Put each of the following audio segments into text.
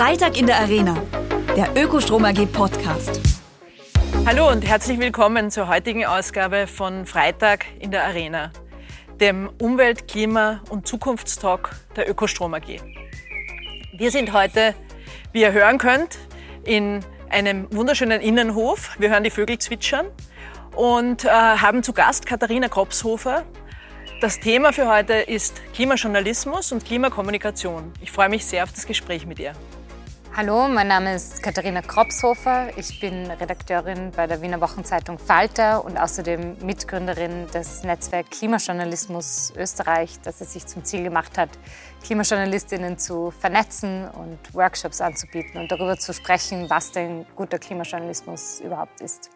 Freitag in der Arena, der Ökostrom AG Podcast. Hallo und herzlich willkommen zur heutigen Ausgabe von Freitag in der Arena, dem Umwelt-, Klima- und Zukunftstalk der Ökostrom AG. Wir sind heute, wie ihr hören könnt, in einem wunderschönen Innenhof. Wir hören die Vögel zwitschern und äh, haben zu Gast Katharina Kropshofer. Das Thema für heute ist Klimajournalismus und Klimakommunikation. Ich freue mich sehr auf das Gespräch mit ihr. Hallo, mein Name ist Katharina Kropshofer. Ich bin Redakteurin bei der Wiener Wochenzeitung Falter und außerdem Mitgründerin des Netzwerks Klimajournalismus Österreich, das es sich zum Ziel gemacht hat, Klimajournalistinnen zu vernetzen und Workshops anzubieten und darüber zu sprechen, was denn guter Klimajournalismus überhaupt ist.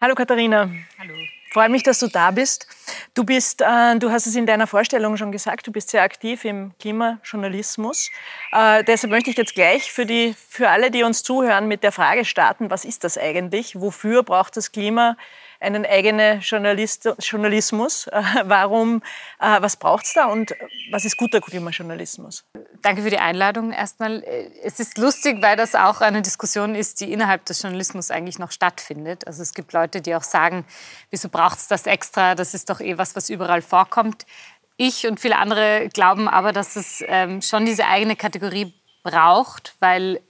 Hallo Katharina. Hallo. Freue mich, dass du da bist. Du bist, äh, du hast es in deiner Vorstellung schon gesagt, du bist sehr aktiv im Klimajournalismus. Äh, deshalb möchte ich jetzt gleich für, die, für alle, die uns zuhören, mit der Frage starten, was ist das eigentlich? Wofür braucht das Klima einen eigenen Journalist, Journalismus? Äh, warum, äh, was braucht es da und was ist guter Klimajournalismus? Danke für die Einladung erstmal. Es ist lustig, weil das auch eine Diskussion ist, die innerhalb des Journalismus eigentlich noch stattfindet. Also es gibt Leute, die auch sagen, wieso braucht es das extra? Das ist doch eh was, was überall vorkommt. Ich und viele andere glauben aber, dass es ähm, schon diese eigene Kategorie braucht, weil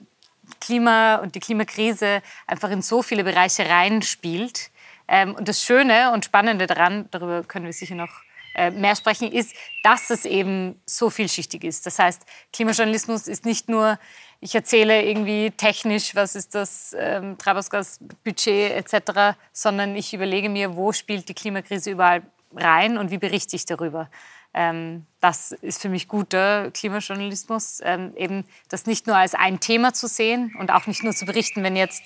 Klima und die Klimakrise einfach in so viele Bereiche reinspielt. Ähm, und das Schöne und Spannende daran, darüber können wir sicher noch äh, mehr sprechen, ist, dass es eben so vielschichtig ist. Das heißt, Klimajournalismus ist nicht nur, ich erzähle irgendwie technisch, was ist das ähm, Treibhausgasbudget etc., sondern ich überlege mir, wo spielt die Klimakrise überall rein und wie berichte ich darüber. Ähm, das ist für mich guter Klimajournalismus, ähm, eben das nicht nur als ein Thema zu sehen und auch nicht nur zu berichten, wenn jetzt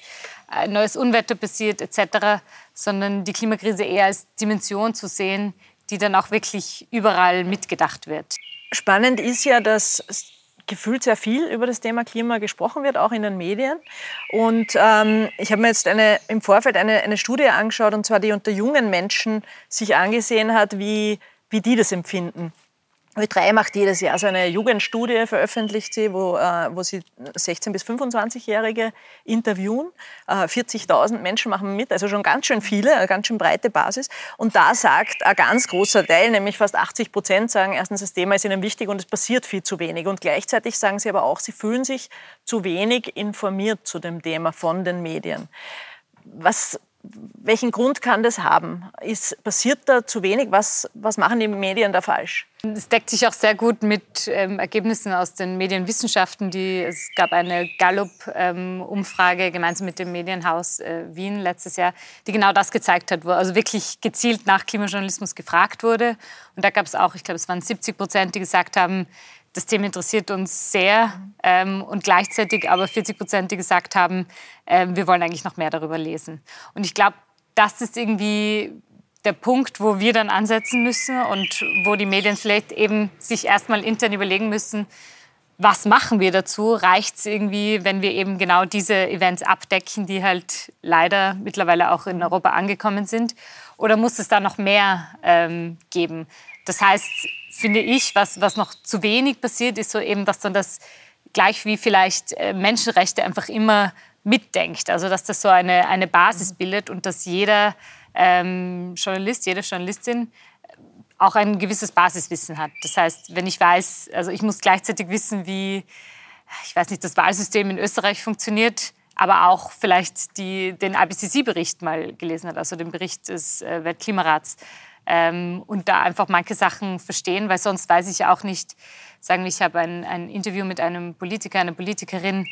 ein neues Unwetter passiert etc., sondern die Klimakrise eher als Dimension zu sehen, die dann auch wirklich überall mitgedacht wird. Spannend ist ja, dass gefühlt sehr viel über das Thema Klima gesprochen wird, auch in den Medien. Und ähm, ich habe mir jetzt eine, im Vorfeld eine, eine Studie angeschaut, und zwar die unter jungen Menschen sich angesehen hat, wie, wie die das empfinden. Ö3 macht jedes Jahr so eine Jugendstudie, veröffentlicht sie, wo, äh, wo sie 16- bis 25-Jährige interviewen. Äh, 40.000 Menschen machen mit, also schon ganz schön viele, eine ganz schön breite Basis. Und da sagt ein ganz großer Teil, nämlich fast 80 Prozent, sagen erstens, das Thema ist ihnen wichtig und es passiert viel zu wenig. Und gleichzeitig sagen sie aber auch, sie fühlen sich zu wenig informiert zu dem Thema von den Medien. Was welchen Grund kann das haben? Ist, passiert da zu wenig? Was, was machen die Medien da falsch? Es deckt sich auch sehr gut mit ähm, Ergebnissen aus den Medienwissenschaften. Die, es gab eine Gallup-Umfrage ähm, gemeinsam mit dem Medienhaus äh, Wien letztes Jahr, die genau das gezeigt hat, wo also wirklich gezielt nach Klimajournalismus gefragt wurde. Und da gab es auch, ich glaube, es waren 70 Prozent, die gesagt haben, das Thema interessiert uns sehr ähm, und gleichzeitig aber 40 Prozent, die gesagt haben, äh, wir wollen eigentlich noch mehr darüber lesen. Und ich glaube, das ist irgendwie der Punkt, wo wir dann ansetzen müssen und wo die Medien vielleicht eben sich erstmal intern überlegen müssen, was machen wir dazu? Reicht es irgendwie, wenn wir eben genau diese Events abdecken, die halt leider mittlerweile auch in Europa angekommen sind? Oder muss es da noch mehr ähm, geben? Das heißt, finde ich, was, was noch zu wenig passiert, ist so eben, dass dann das gleich wie vielleicht äh, Menschenrechte einfach immer mitdenkt. Also dass das so eine, eine Basis mhm. bildet und dass jeder ähm, Journalist, jede Journalistin auch ein gewisses Basiswissen hat. Das heißt, wenn ich weiß, also ich muss gleichzeitig wissen, wie, ich weiß nicht, das Wahlsystem in Österreich funktioniert, aber auch vielleicht die, den IPCC-Bericht mal gelesen hat, also den Bericht des äh, Weltklimarats ähm, und da einfach manche Sachen verstehen, weil sonst weiß ich auch nicht, sagen wir, ich habe ein, ein Interview mit einem Politiker, einer Politikerin,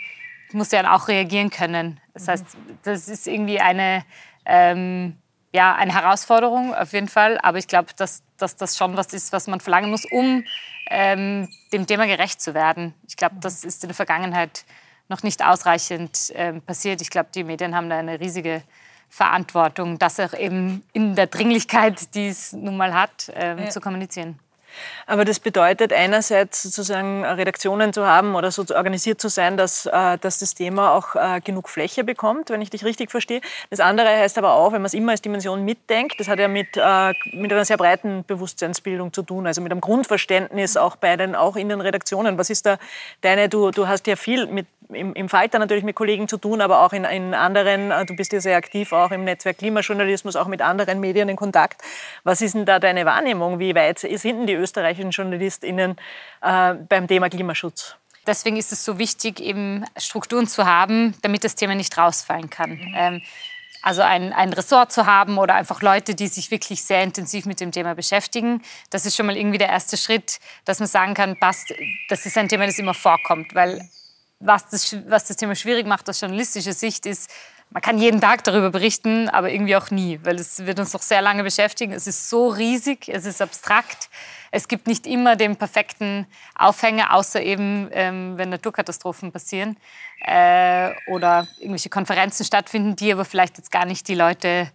ich muss ja auch reagieren können. Das heißt, das ist irgendwie eine, ähm, ja, eine Herausforderung auf jeden Fall, aber ich glaube, dass, dass das schon was ist, was man verlangen muss, um ähm, dem Thema gerecht zu werden. Ich glaube, das ist in der Vergangenheit noch nicht ausreichend ähm, passiert. Ich glaube, die Medien haben da eine riesige Verantwortung, das auch eben in der Dringlichkeit, die es nun mal hat, ähm, ja. zu kommunizieren. Aber das bedeutet einerseits sozusagen Redaktionen zu haben oder so organisiert zu sein, dass, äh, dass das Thema auch äh, genug Fläche bekommt, wenn ich dich richtig verstehe. Das andere heißt aber auch, wenn man es immer als Dimension mitdenkt, das hat ja mit, äh, mit einer sehr breiten Bewusstseinsbildung zu tun, also mit einem Grundverständnis auch bei den, auch in den Redaktionen. Was ist da deine, du, du hast ja viel mit im, im Falter natürlich mit Kollegen zu tun, aber auch in, in anderen, äh, du bist ja sehr aktiv auch im Netzwerk Klimajournalismus, auch mit anderen Medien in Kontakt. Was ist denn da deine Wahrnehmung? Wie weit sind denn die österreichischen JournalistInnen äh, beim Thema Klimaschutz? Deswegen ist es so wichtig, eben Strukturen zu haben, damit das Thema nicht rausfallen kann. Mhm. Ähm, also ein, ein Ressort zu haben oder einfach Leute, die sich wirklich sehr intensiv mit dem Thema beschäftigen. Das ist schon mal irgendwie der erste Schritt, dass man sagen kann, passt, das ist ein Thema, das immer vorkommt. Weil was das, was das Thema schwierig macht aus journalistischer Sicht ist, man kann jeden Tag darüber berichten, aber irgendwie auch nie, weil es wird uns noch sehr lange beschäftigen. Es ist so riesig, es ist abstrakt. Es gibt nicht immer den perfekten Aufhänger, außer eben, ähm, wenn Naturkatastrophen passieren äh, oder irgendwelche Konferenzen stattfinden, die aber vielleicht jetzt gar nicht die Leute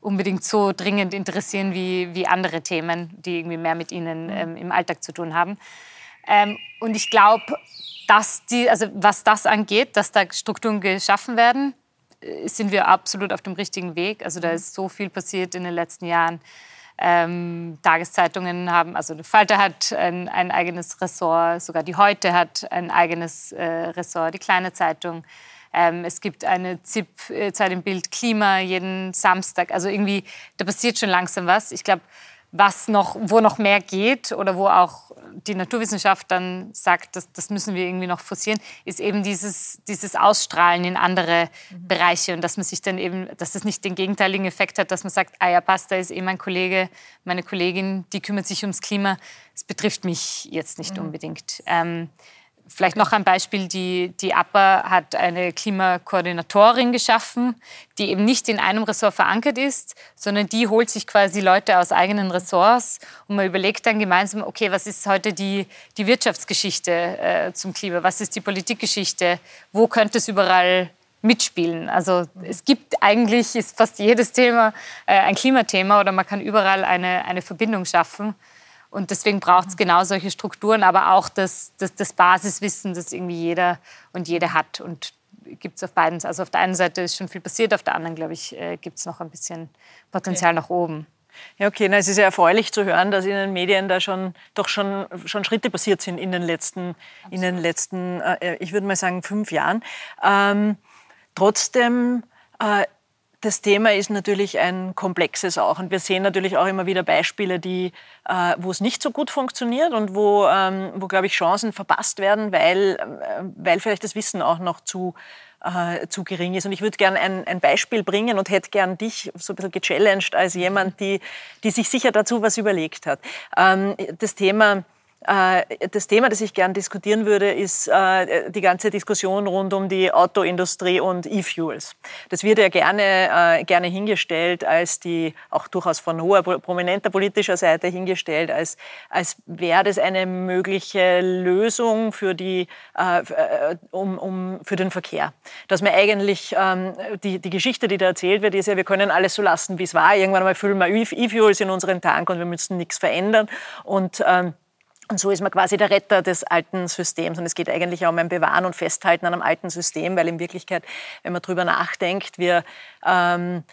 unbedingt so dringend interessieren wie, wie andere Themen, die irgendwie mehr mit ihnen ähm, im Alltag zu tun haben. Ähm, und ich glaube, dass die, also was das angeht, dass da Strukturen geschaffen werden, äh, sind wir absolut auf dem richtigen Weg. Also da ist so viel passiert in den letzten Jahren. Ähm, Tageszeitungen haben, also der Falter hat ein, ein, eigenes Ressort, sogar die Heute hat ein eigenes äh, Ressort, die Kleine Zeitung. Ähm, es gibt eine ZIP, äh, im Bild Klima, jeden Samstag. Also irgendwie, da passiert schon langsam was. Ich glaube, was noch, wo noch mehr geht oder wo auch die Naturwissenschaft dann sagt, das, das müssen wir irgendwie noch forcieren, ist eben dieses, dieses Ausstrahlen in andere mhm. Bereiche und dass man sich dann eben, dass das nicht den gegenteiligen Effekt hat, dass man sagt, ah ja, passt, da ist eh mein Kollege, meine Kollegin, die kümmert sich ums Klima, es betrifft mich jetzt nicht mhm. unbedingt. Ähm, Vielleicht noch ein Beispiel, die, die APA hat eine Klimakoordinatorin geschaffen, die eben nicht in einem Ressort verankert ist, sondern die holt sich quasi Leute aus eigenen Ressorts und man überlegt dann gemeinsam, okay, was ist heute die, die Wirtschaftsgeschichte äh, zum Klima, was ist die Politikgeschichte, wo könnte es überall mitspielen. Also es gibt eigentlich, ist fast jedes Thema äh, ein Klimathema oder man kann überall eine, eine Verbindung schaffen. Und deswegen braucht es genau solche Strukturen, aber auch das, das, das Basiswissen, das irgendwie jeder und jede hat. Und gibt es auf beiden, also auf der einen Seite ist schon viel passiert, auf der anderen, glaube ich, äh, gibt es noch ein bisschen Potenzial okay. nach oben. Ja, okay, Na, es ist ja erfreulich zu hören, dass in den Medien da schon doch schon, schon Schritte passiert sind in den letzten, in den letzten äh, ich würde mal sagen, fünf Jahren. Ähm, trotzdem äh, das Thema ist natürlich ein komplexes auch. Und wir sehen natürlich auch immer wieder Beispiele, die, äh, wo es nicht so gut funktioniert und wo, ähm, wo glaube ich, Chancen verpasst werden, weil, äh, weil vielleicht das Wissen auch noch zu, äh, zu gering ist. Und ich würde gerne ein, ein Beispiel bringen und hätte gern dich so ein bisschen gechallenged als jemand, die, die sich sicher dazu was überlegt hat. Ähm, das Thema das Thema, das ich gern diskutieren würde, ist äh, die ganze Diskussion rund um die Autoindustrie und E-Fuels. Das wird ja gerne, äh, gerne hingestellt als die, auch durchaus von hoher, prominenter politischer Seite hingestellt, als, als wäre das eine mögliche Lösung für, die, um, um, für den Verkehr. Dass man eigentlich, ähm, die, die Geschichte, die da erzählt wird, ist ja, wir können alles so lassen, wie es war. Irgendwann mal füllen wir E-Fuels in unseren Tank und wir müssen nichts verändern. Und ähm, und so ist man quasi der Retter des alten Systems. Und es geht eigentlich auch um ein Bewahren und Festhalten an einem alten System, weil in Wirklichkeit, wenn man drüber nachdenkt, wir ähm,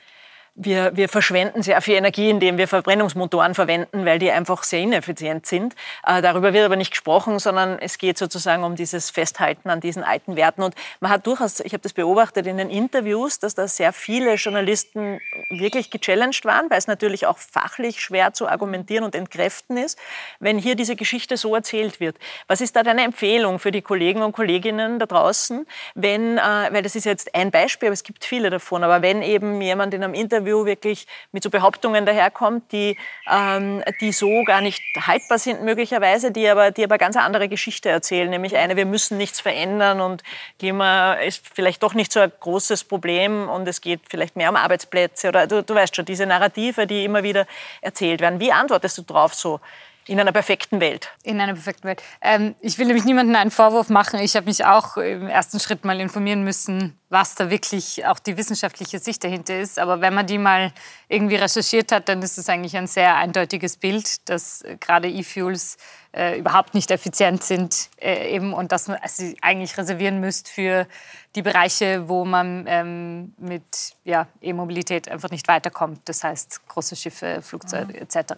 wir, wir verschwenden sehr viel Energie, indem wir Verbrennungsmotoren verwenden, weil die einfach sehr ineffizient sind. Äh, darüber wird aber nicht gesprochen, sondern es geht sozusagen um dieses Festhalten an diesen alten Werten. Und man hat durchaus, ich habe das beobachtet in den Interviews, dass da sehr viele Journalisten wirklich gechallenged waren, weil es natürlich auch fachlich schwer zu argumentieren und entkräften ist, wenn hier diese Geschichte so erzählt wird. Was ist da deine Empfehlung für die Kollegen und Kolleginnen da draußen, wenn, äh, weil das ist jetzt ein Beispiel, aber es gibt viele davon, aber wenn eben jemand in einem Interview Interview wirklich mit so Behauptungen daherkommt, die, ähm, die so gar nicht haltbar sind möglicherweise, die aber, die aber ganz andere Geschichte erzählen, nämlich eine, wir müssen nichts verändern und Klima ist vielleicht doch nicht so ein großes Problem und es geht vielleicht mehr um Arbeitsplätze oder du, du weißt schon, diese Narrative, die immer wieder erzählt werden. Wie antwortest du darauf so? In einer perfekten Welt. In einer perfekten Welt. Ähm, ich will nämlich niemandem einen Vorwurf machen. Ich habe mich auch im ersten Schritt mal informieren müssen, was da wirklich auch die wissenschaftliche Sicht dahinter ist. Aber wenn man die mal irgendwie recherchiert hat, dann ist es eigentlich ein sehr eindeutiges Bild, dass äh, gerade E-Fuels äh, überhaupt nicht effizient sind äh, eben und dass man sie eigentlich reservieren müsst für die Bereiche, wo man ähm, mit ja, E-Mobilität einfach nicht weiterkommt. Das heißt große Schiffe, Flugzeuge mhm. etc.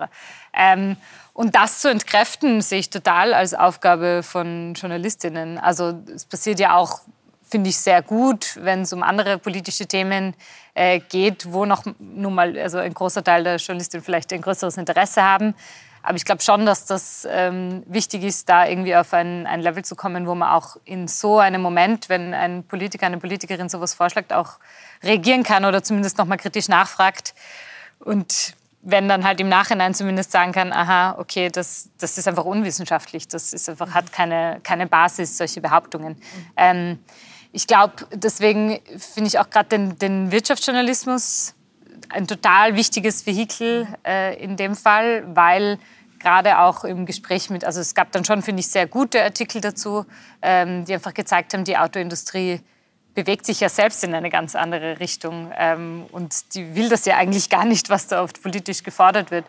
Ähm, und das zu entkräften, sehe ich total als Aufgabe von Journalistinnen. Also es passiert ja auch finde ich sehr gut, wenn es um andere politische Themen äh, geht, wo noch nun mal also ein großer Teil der Journalistinnen vielleicht ein größeres Interesse haben. Aber ich glaube schon, dass das ähm, wichtig ist, da irgendwie auf ein, ein, Level zu kommen, wo man auch in so einem Moment, wenn ein Politiker, eine Politikerin sowas vorschlägt, auch reagieren kann oder zumindest nochmal kritisch nachfragt. Und wenn dann halt im Nachhinein zumindest sagen kann, aha, okay, das, das ist einfach unwissenschaftlich, das ist einfach, hat keine, keine Basis, solche Behauptungen. Ähm, ich glaube, deswegen finde ich auch gerade den, den Wirtschaftsjournalismus ein total wichtiges Vehikel äh, in dem Fall, weil gerade auch im Gespräch mit, also es gab dann schon, finde ich, sehr gute Artikel dazu, ähm, die einfach gezeigt haben, die Autoindustrie bewegt sich ja selbst in eine ganz andere Richtung ähm, und die will das ja eigentlich gar nicht, was da oft politisch gefordert wird.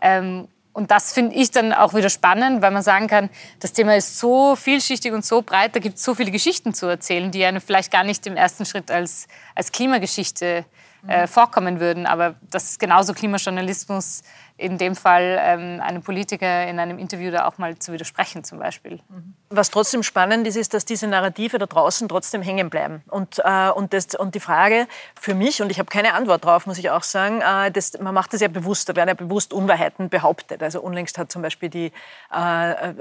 Ähm, und das finde ich dann auch wieder spannend, weil man sagen kann, das Thema ist so vielschichtig und so breit, da gibt es so viele Geschichten zu erzählen, die einem vielleicht gar nicht im ersten Schritt als, als Klimageschichte äh, vorkommen würden. Aber das ist genauso Klimajournalismus in dem Fall ähm, einem Politiker in einem Interview da auch mal zu widersprechen zum Beispiel. Was trotzdem spannend ist, ist, dass diese Narrative da draußen trotzdem hängen bleiben. Und, äh, und, das, und die Frage für mich, und ich habe keine Antwort drauf, muss ich auch sagen, äh, das, man macht das ja bewusst, da werden ja bewusst Unwahrheiten behauptet. Also unlängst hat zum Beispiel die äh,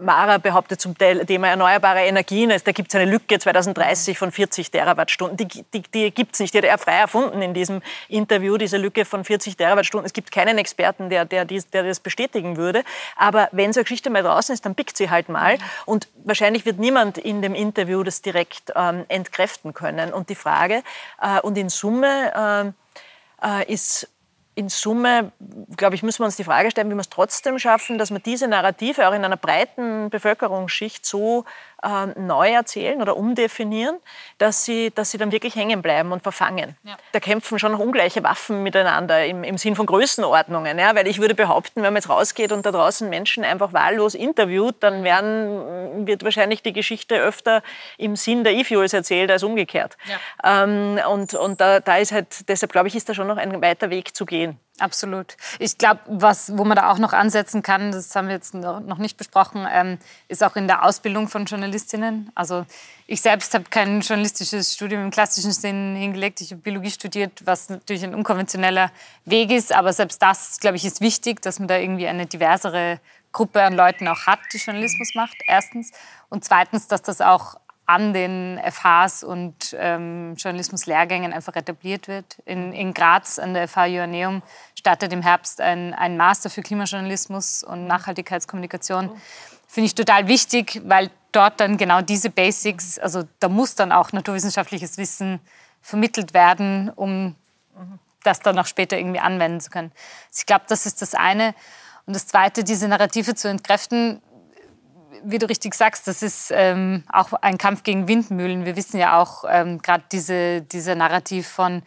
Mara behauptet zum Thema erneuerbare Energien, da gibt es eine Lücke 2030 von 40 Terawattstunden. Die, die, die gibt es nicht, die hat er frei erfunden in diesem Interview, diese Lücke von 40 Terawattstunden. Es gibt keinen Experten, jemanden, der, der, dies, der das bestätigen würde. Aber wenn so eine Geschichte mal draußen ist, dann pickt sie halt mal. Und wahrscheinlich wird niemand in dem Interview das direkt ähm, entkräften können. Und die Frage, äh, und in Summe äh, äh ist in Summe, glaube ich, müssen wir uns die Frage stellen, wie wir es trotzdem schaffen, dass wir diese Narrative auch in einer breiten Bevölkerungsschicht so äh, neu erzählen oder umdefinieren, dass sie, dass sie dann wirklich hängen bleiben und verfangen. Ja. Da kämpfen schon noch ungleiche Waffen miteinander im, im Sinn von Größenordnungen. Ja? Weil ich würde behaupten, wenn man jetzt rausgeht und da draußen Menschen einfach wahllos interviewt, dann werden, wird wahrscheinlich die Geschichte öfter im Sinn der E-Fuels erzählt als umgekehrt. Ja. Ähm, und und da, da ist halt, deshalb glaube ich, ist da schon noch ein weiter Weg zu gehen. Absolut. Ich glaube, was, wo man da auch noch ansetzen kann, das haben wir jetzt noch nicht besprochen, ähm, ist auch in der Ausbildung von Journalistinnen. Also ich selbst habe kein journalistisches Studium im klassischen Sinn hingelegt. Ich habe Biologie studiert, was natürlich ein unkonventioneller Weg ist. Aber selbst das, glaube ich, ist wichtig, dass man da irgendwie eine diversere Gruppe an Leuten auch hat, die Journalismus macht, erstens. Und zweitens, dass das auch an den FHs und ähm, Journalismuslehrgängen einfach etabliert wird. In, in Graz an der FH Joanneum startet im Herbst ein, ein Master für Klimajournalismus und Nachhaltigkeitskommunikation. Finde ich total wichtig, weil dort dann genau diese Basics, also da muss dann auch naturwissenschaftliches Wissen vermittelt werden, um das dann auch später irgendwie anwenden zu können. Also ich glaube, das ist das eine. Und das Zweite, diese Narrative zu entkräften, wie du richtig sagst, das ist ähm, auch ein Kampf gegen Windmühlen. Wir wissen ja auch ähm, gerade diese, dieser Narrativ von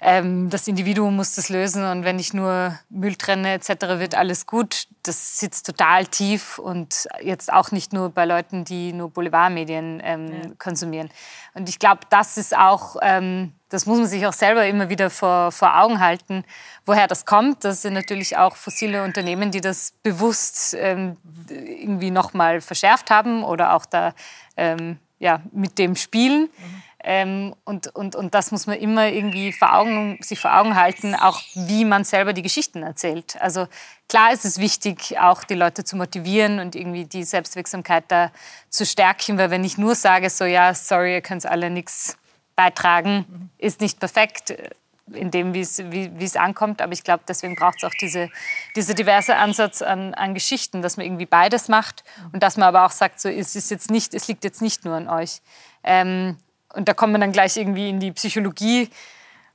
ähm, das Individuum muss das lösen und wenn ich nur Müll trenne etc. wird alles gut. Das sitzt total tief und jetzt auch nicht nur bei Leuten, die nur Boulevardmedien ähm, ja. konsumieren. Und ich glaube, das ist auch, ähm, das muss man sich auch selber immer wieder vor, vor Augen halten, woher das kommt. Das sind natürlich auch fossile Unternehmen, die das bewusst ähm, irgendwie nochmal verschärft haben oder auch da ähm, ja, mit dem spielen. Mhm. Ähm, und, und, und das muss man immer irgendwie vor Augen, sich vor Augen halten, auch wie man selber die Geschichten erzählt. Also klar ist es wichtig, auch die Leute zu motivieren und irgendwie die Selbstwirksamkeit da zu stärken, weil wenn ich nur sage, so ja, sorry, ihr könnt alle nichts beitragen, ist nicht perfekt äh, in dem, wie es ankommt. Aber ich glaube, deswegen braucht es auch diese, diese diverse Ansatz an, an Geschichten, dass man irgendwie beides macht und dass man aber auch sagt, so, es, ist jetzt nicht, es liegt jetzt nicht nur an euch. Ähm, und da kommt man dann gleich irgendwie in die Psychologie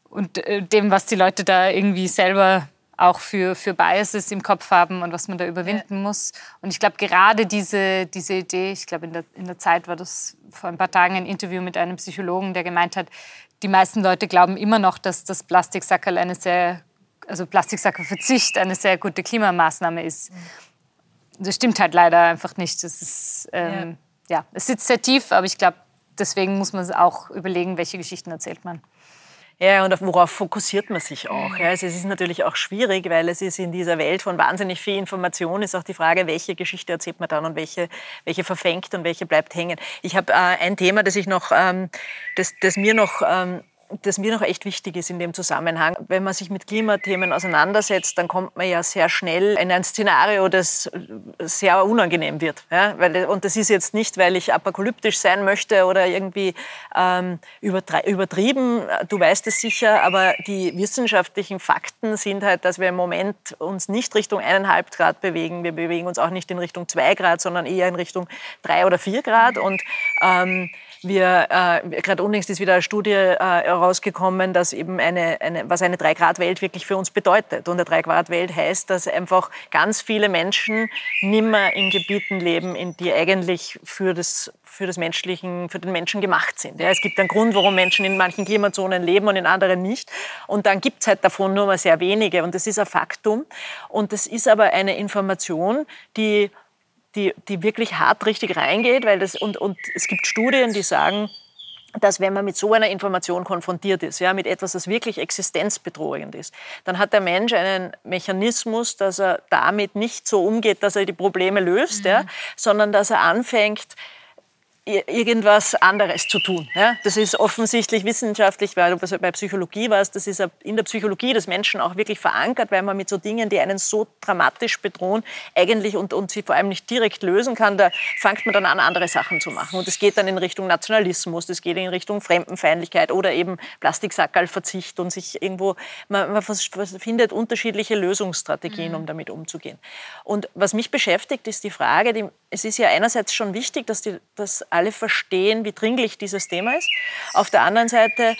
und äh, dem, was die Leute da irgendwie selber auch für, für Biases im Kopf haben und was man da überwinden ja. muss. Und ich glaube, gerade diese, diese Idee, ich glaube, in der, in der Zeit war das vor ein paar Tagen ein Interview mit einem Psychologen, der gemeint hat, die meisten Leute glauben immer noch, dass das Plastiksackerl eine sehr, also Plastiksackerverzicht eine sehr gute Klimamaßnahme ist. Mhm. Das stimmt halt leider einfach nicht. Das ist, ähm, ja. ja, es sitzt sehr tief, aber ich glaube, deswegen muss man auch überlegen, welche Geschichten erzählt man. Ja, und worauf fokussiert man sich auch? Ja, also es ist natürlich auch schwierig, weil es ist in dieser Welt von wahnsinnig viel Information, ist auch die Frage, welche Geschichte erzählt man dann und welche, welche verfängt und welche bleibt hängen. Ich habe äh, ein Thema, das ich noch, ähm, das, das mir noch ähm, das mir noch echt wichtig ist in dem Zusammenhang. Wenn man sich mit Klimathemen auseinandersetzt, dann kommt man ja sehr schnell in ein Szenario, das sehr unangenehm wird. Ja? Weil, und das ist jetzt nicht, weil ich apokalyptisch sein möchte oder irgendwie ähm, übertrieben, du weißt es sicher, aber die wissenschaftlichen Fakten sind halt, dass wir im Moment uns nicht Richtung eineinhalb Grad bewegen. Wir bewegen uns auch nicht in Richtung zwei Grad, sondern eher in Richtung drei oder vier Grad. Und ähm, wir, äh, gerade unlängst ist wieder eine Studie äh, herausgekommen, dass eben eine, eine, was eine Drei-Grad-Welt wirklich für uns bedeutet. Und eine Drei-Grad-Welt heißt, dass einfach ganz viele Menschen nimmer in Gebieten leben, in die eigentlich für das für, das menschlichen, für den Menschen gemacht sind. Ja, es gibt einen Grund, warum Menschen in manchen Klimazonen leben und in anderen nicht. Und dann gibt es halt davon nur mal sehr wenige. Und das ist ein Faktum. Und das ist aber eine Information, die die, die wirklich hart richtig reingeht, weil das, und, und es gibt Studien, die sagen, dass wenn man mit so einer Information konfrontiert ist, ja, mit etwas, das wirklich existenzbedrohend ist, dann hat der Mensch einen Mechanismus, dass er damit nicht so umgeht, dass er die Probleme löst, mhm. ja, sondern dass er anfängt, irgendwas anderes zu tun. Ja? Das ist offensichtlich wissenschaftlich, weil du bei Psychologie warst, das ist in der Psychologie des Menschen auch wirklich verankert, weil man mit so Dingen, die einen so dramatisch bedrohen, eigentlich und, und sie vor allem nicht direkt lösen kann, da fängt man dann an, andere Sachen zu machen. Und es geht dann in Richtung Nationalismus, das geht in Richtung Fremdenfeindlichkeit oder eben Plastiksackerlverzicht und sich irgendwo, man, man findet unterschiedliche Lösungsstrategien, mhm. um damit umzugehen. Und was mich beschäftigt, ist die Frage, die, es ist ja einerseits schon wichtig, dass, die, dass alle verstehen, wie dringlich dieses Thema ist. Auf der anderen Seite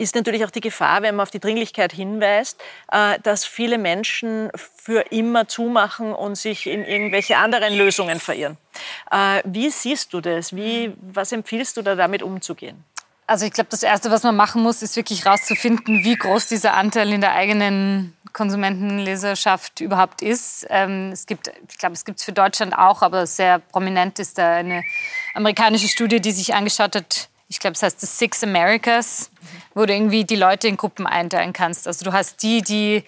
ist natürlich auch die Gefahr, wenn man auf die Dringlichkeit hinweist, äh, dass viele Menschen für immer zumachen und sich in irgendwelche anderen Lösungen verirren. Äh, wie siehst du das? Wie, was empfiehlst du da damit umzugehen? Also ich glaube, das Erste, was man machen muss, ist wirklich herauszufinden, wie groß dieser Anteil in der eigenen Konsumentenleserschaft überhaupt ist. Ähm, es gibt, ich glaube, es gibt es für Deutschland auch, aber sehr prominent ist da eine amerikanische Studie, die sich angeschaut hat, ich glaube, es heißt The Six Americas, wo du irgendwie die Leute in Gruppen einteilen kannst. Also du hast die, die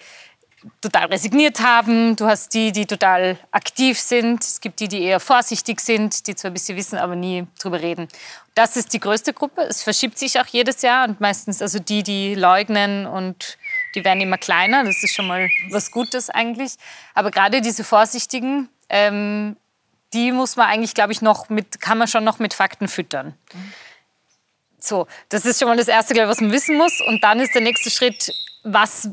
total resigniert haben, du hast die, die total aktiv sind, es gibt die, die eher vorsichtig sind, die zwar ein bisschen wissen, aber nie drüber reden. Das ist die größte Gruppe. Es verschiebt sich auch jedes Jahr und meistens also die, die leugnen und die werden immer kleiner. Das ist schon mal was Gutes eigentlich. Aber gerade diese Vorsichtigen, ähm, die muss man eigentlich, glaube ich, noch mit, kann man schon noch mit Fakten füttern. So, das ist schon mal das Erste, was man wissen muss. Und dann ist der nächste Schritt, was äh,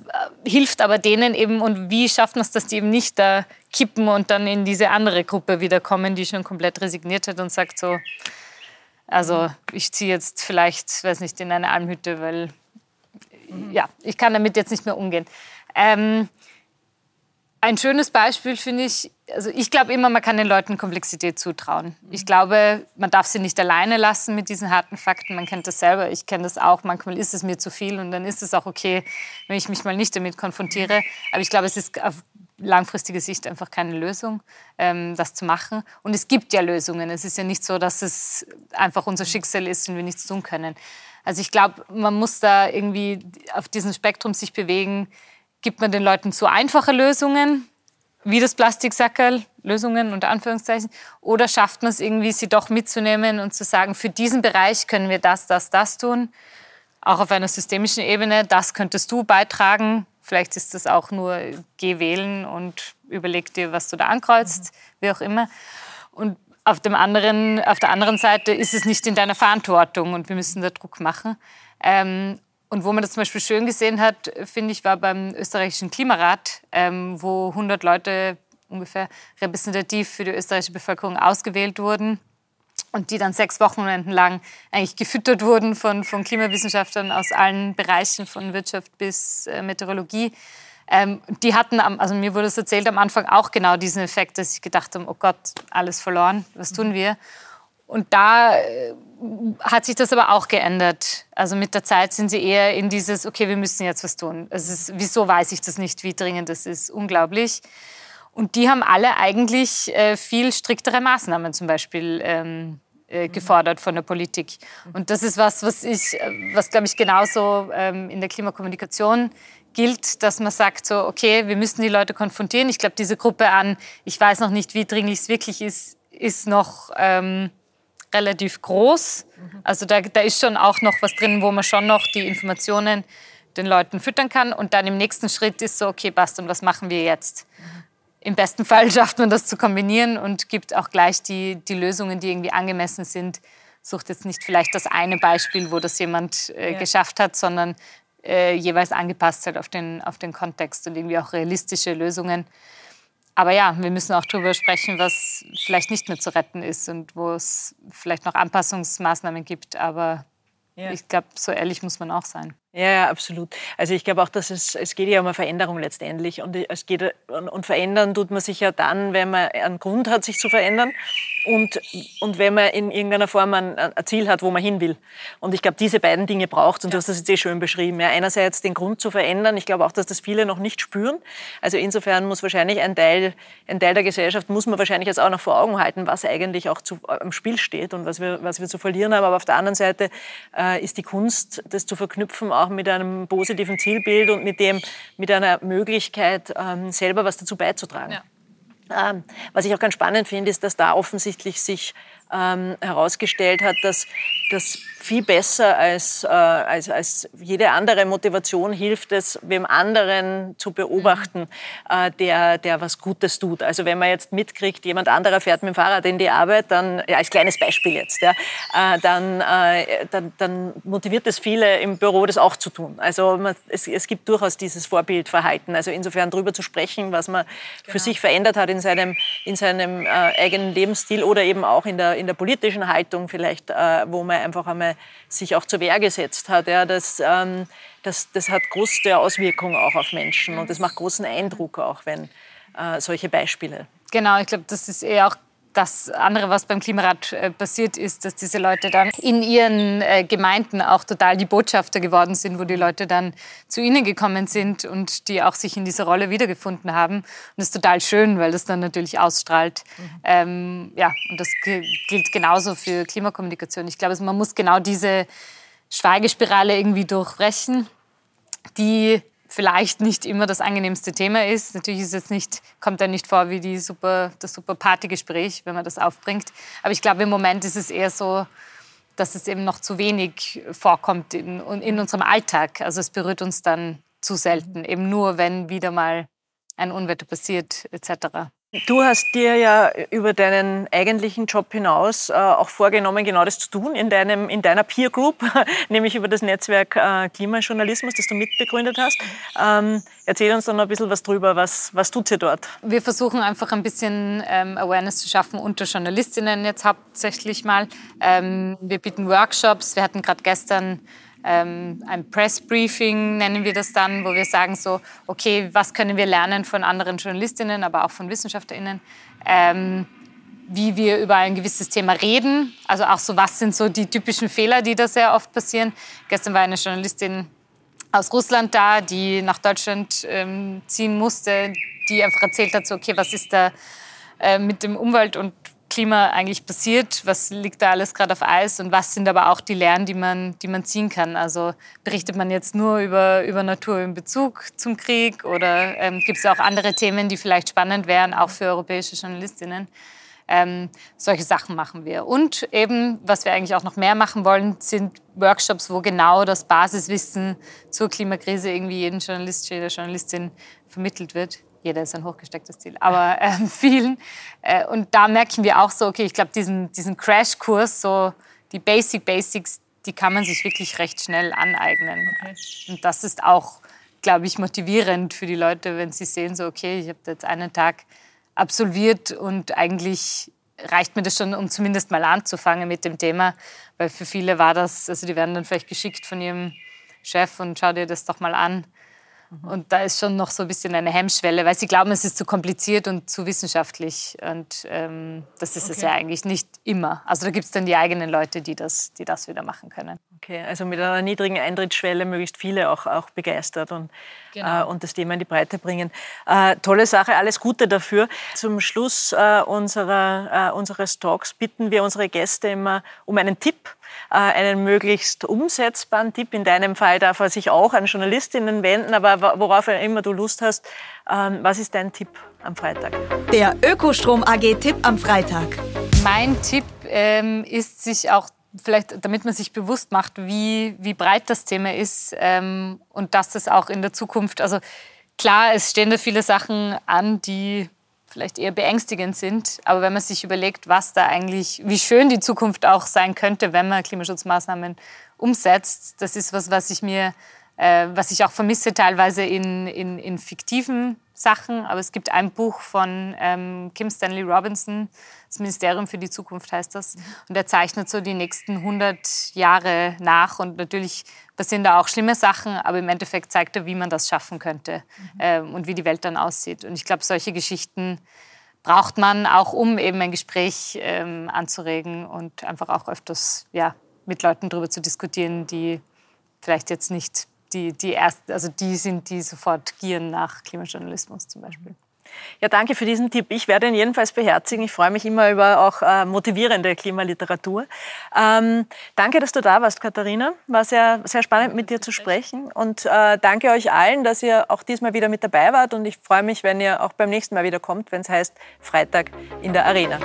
hilft aber denen eben und wie schafft man es, dass die eben nicht da kippen und dann in diese andere Gruppe wiederkommen, die schon komplett resigniert hat und sagt so, also ich ziehe jetzt vielleicht, weiß nicht, in eine Almhütte, weil ja, ich kann damit jetzt nicht mehr umgehen. Ähm, ein schönes Beispiel finde ich, also ich glaube immer, man kann den Leuten Komplexität zutrauen. Ich glaube, man darf sie nicht alleine lassen mit diesen harten Fakten. Man kennt das selber, ich kenne das auch. Manchmal ist es mir zu viel und dann ist es auch okay, wenn ich mich mal nicht damit konfrontiere. Aber ich glaube, es ist auf langfristige Sicht einfach keine Lösung, ähm, das zu machen. Und es gibt ja Lösungen. Es ist ja nicht so, dass es einfach unser Schicksal ist und wir nichts tun können. Also ich glaube, man muss da irgendwie auf diesem Spektrum sich bewegen. Gibt man den Leuten zu einfache Lösungen, wie das Plastiksackerl, Lösungen unter Anführungszeichen, oder schafft man es irgendwie, sie doch mitzunehmen und zu sagen, für diesen Bereich können wir das, das, das tun, auch auf einer systemischen Ebene, das könntest du beitragen. Vielleicht ist das auch nur, geh wählen und überleg dir, was du da ankreuzt, mhm. wie auch immer. Und auf, dem anderen, auf der anderen Seite ist es nicht in deiner Verantwortung und wir müssen da Druck machen. Ähm, und wo man das zum Beispiel schön gesehen hat, finde ich, war beim österreichischen Klimarat, ähm, wo 100 Leute ungefähr repräsentativ für die österreichische Bevölkerung ausgewählt wurden und die dann sechs Wochenenden lang eigentlich gefüttert wurden von, von Klimawissenschaftlern aus allen Bereichen, von Wirtschaft bis äh, Meteorologie Ähm, die hatten, also mir wurde es erzählt, am Anfang auch genau diesen Effekt, dass ich gedacht habe, oh Gott, alles verloren, was tun wir? Und da äh, hat sich das aber auch geändert. Also mit der Zeit sind sie eher in dieses, okay, wir müssen jetzt was tun. Es ist, wieso weiß ich das nicht, wie dringend das ist? Unglaublich. Und die haben alle eigentlich äh, viel striktere Maßnahmen zum Beispiel ähm, äh, gefordert von der Politik. Und das ist was, was ich, was glaube ich genauso ähm, in der Klimakommunikation gilt, dass man sagt so, okay, wir müssen die Leute konfrontieren. Ich glaube, diese Gruppe an, ich weiß noch nicht, wie dringlich es wirklich ist, ist noch ähm, relativ groß. Also da, da ist schon auch noch was drin, wo man schon noch die Informationen den Leuten füttern kann. Und dann im nächsten Schritt ist so, okay, passt, und was machen wir jetzt? Im besten Fall schafft man das zu kombinieren und gibt auch gleich die, die Lösungen, die irgendwie angemessen sind. Sucht jetzt nicht vielleicht das eine Beispiel, wo das jemand äh, ja. geschafft hat, sondern äh, jeweils angepasst halt auf den, auf den Kontext und irgendwie auch realistische Lösungen. Aber ja, wir müssen auch darüber sprechen, was vielleicht nicht mehr zu retten ist und wo es vielleicht noch Anpassungsmaßnahmen gibt. Aber ja. ich glaube, so ehrlich muss man auch sein. Ja, ja, absolut. Also ich glaube auch, dass es, es geht ja um eine Veränderung letztendlich. Und, es geht, und, und verändern tut man sich ja dann, wenn man einen Grund hat, sich zu verändern und, und wenn man in irgendeiner Form ein, ein Ziel hat, wo man hin will. Und ich glaube, diese beiden Dinge braucht Und ja. du hast das jetzt eh schön beschrieben. Ja, einerseits den Grund zu verändern. Ich glaube auch, dass das viele noch nicht spüren. Also insofern muss wahrscheinlich ein Teil, ein Teil der Gesellschaft, muss man wahrscheinlich jetzt auch noch vor Augen halten, was eigentlich auch zu, am Spiel steht und was wir, was wir zu verlieren haben. Aber auf der anderen Seite äh, ist die Kunst, das zu verknüpfen, auch mit einem positiven Zielbild und mit, dem, mit einer Möglichkeit, ähm, selber was dazu beizutragen. Ja. Ähm, was ich auch ganz spannend finde, ist, dass da offensichtlich sich ähm, herausgestellt hat, dass das viel besser als, äh, als, als jede andere Motivation hilft es, wem anderen zu beobachten, äh, der, der was Gutes tut. Also wenn man jetzt mitkriegt, jemand anderer fährt mit dem Fahrrad in die Arbeit, dann, ja, als kleines Beispiel jetzt, ja, äh, dann, äh, dann, dann motiviert es viele im Büro, das auch zu tun. Also man, es, es gibt durchaus dieses Vorbildverhalten. Also insofern darüber zu sprechen, was man genau. für sich verändert hat in seinem, in seinem äh, eigenen Lebensstil oder eben auch in der, in der politischen Haltung vielleicht, äh, wo man einfach einmal sich auch zur Wehr gesetzt hat. Ja, das, ähm, das, das hat große Auswirkungen auch auf Menschen und das macht großen Eindruck auch, wenn äh, solche Beispiele. Genau, ich glaube, das ist eher auch das andere, was beim Klimarat äh, passiert ist, dass diese Leute dann in ihren äh, Gemeinden auch total die Botschafter geworden sind, wo die Leute dann zu ihnen gekommen sind und die auch sich in dieser Rolle wiedergefunden haben. Und das ist total schön, weil das dann natürlich ausstrahlt. Mhm. Ähm, ja, und das gilt genauso für Klimakommunikation. Ich glaube, also man muss genau diese Schweigespirale irgendwie durchbrechen, die vielleicht nicht immer das angenehmste Thema ist. Natürlich ist es nicht, kommt dann nicht vor wie die super, das super Partygespräch, wenn man das aufbringt. Aber ich glaube, im Moment ist es eher so, dass es eben noch zu wenig vorkommt in, in unserem Alltag. Also es berührt uns dann zu selten, eben nur wenn wieder mal ein Unwetter passiert etc. Du hast dir ja über deinen eigentlichen Job hinaus äh, auch vorgenommen, genau das zu tun in, deinem, in deiner Peer Group, nämlich über das Netzwerk äh, Klimajournalismus, das du mitbegründet hast. Ähm, erzähl uns doch noch ein bisschen was drüber. Was, was tut ihr dort? Wir versuchen einfach ein bisschen ähm, Awareness zu schaffen unter Journalistinnen jetzt hauptsächlich mal. Ähm, wir bieten Workshops. Wir hatten gerade gestern ähm, ein Press-Briefing nennen wir das dann, wo wir sagen so, okay, was können wir lernen von anderen Journalistinnen, aber auch von WissenschaftlerInnen, ähm, wie wir über ein gewisses Thema reden. Also auch so, was sind so die typischen Fehler, die da sehr oft passieren. Gestern war eine Journalistin aus Russland da, die nach Deutschland ähm, ziehen musste, die einfach erzählt hat, so, okay, was ist da äh, mit dem Umwelt- und Klima eigentlich passiert, was liegt da alles gerade auf Eis und was sind aber auch die Lehren, die man, die man ziehen kann. Also berichtet man jetzt nur über, über Natur in Bezug zum Krieg oder ähm, gibt es auch andere Themen, die vielleicht spannend wären, auch für europäische Journalistinnen. Ähm, solche Sachen machen wir. Und eben, was wir eigentlich auch noch mehr machen wollen, sind Workshops, wo genau das Basiswissen zur Klimakrise irgendwie jeden Journalist, jeder Journalistin vermittelt wird jeder ist ein hochgestecktes Ziel, aber äh, vielen. Äh, und da merken wir auch so, okay, ich glaube, diesen, diesen Crashkurs, so die Basic Basics, die kann man sich wirklich recht schnell aneignen. Okay. Und das ist auch, glaube ich, motivierend für die Leute, wenn sie sehen, so, okay, ich habe jetzt einen Tag absolviert und eigentlich reicht mir das schon, um zumindest mal anzufangen mit dem Thema, weil für viele war das, also die werden dann vielleicht geschickt von ihrem Chef und schau dir das doch mal an. Und da ist schon noch so ein bisschen eine Hemmschwelle, weil sie glauben, es ist zu kompliziert und zu wissenschaftlich. Und ähm, das ist okay. es ja eigentlich nicht immer. Also da gibt es dann die eigenen Leute, die das, die das wieder machen können. Okay, also mit einer niedrigen Eintrittsschwelle möglichst viele auch, auch begeistert und, genau. äh, und das Thema in die Breite bringen. Äh, tolle Sache, alles Gute dafür. Zum Schluss äh, unserer, äh, unseres Talks bitten wir unsere Gäste immer um einen Tipp einen möglichst umsetzbaren Tipp. In deinem Fall darf er sich auch an Journalistinnen wenden, aber worauf immer du Lust hast. Ähm, was ist dein Tipp am Freitag? Der Ökostrom AG-Tipp am Freitag. Mein Tipp ähm, ist, sich auch vielleicht, damit man sich bewusst macht, wie, wie breit das Thema ist ähm, und dass das auch in der Zukunft, also klar, es stehen da viele Sachen an, die vielleicht eher beängstigend sind. Aber wenn man sich überlegt, was da eigentlich, wie schön die Zukunft auch sein könnte, wenn man Klimaschutzmaßnahmen umsetzt, das ist was, was ich mir, äh, was ich auch vermisse teilweise in, in, in fiktiven Sachen. Aber es gibt ein Buch von ähm, Kim Stanley Robinson, das Ministerium für die Zukunft heißt das. Und er zeichnet so die nächsten 100 Jahre nach. Und natürlich passieren da auch schlimme Sachen, aber im Endeffekt zeigt er, wie man das schaffen könnte mhm. ähm, und wie die Welt dann aussieht. Und ich glaube, solche Geschichten braucht man auch, um eben ein Gespräch ähm, anzuregen und einfach auch öfters ja, mit Leuten darüber zu diskutieren, die vielleicht jetzt nicht die, die, erst, also die sind, die sofort gieren nach Klimajournalismus zum Beispiel. Ja, danke für diesen Tipp. Ich werde ihn jedenfalls beherzigen. Ich freue mich immer über auch äh, motivierende Klimaliteratur. Ähm, danke, dass du da warst, Katharina. War sehr, sehr spannend, mit dir zu sprechen. Und äh, danke euch allen, dass ihr auch diesmal wieder mit dabei wart. Und ich freue mich, wenn ihr auch beim nächsten Mal wieder kommt, wenn es heißt Freitag in der Arena.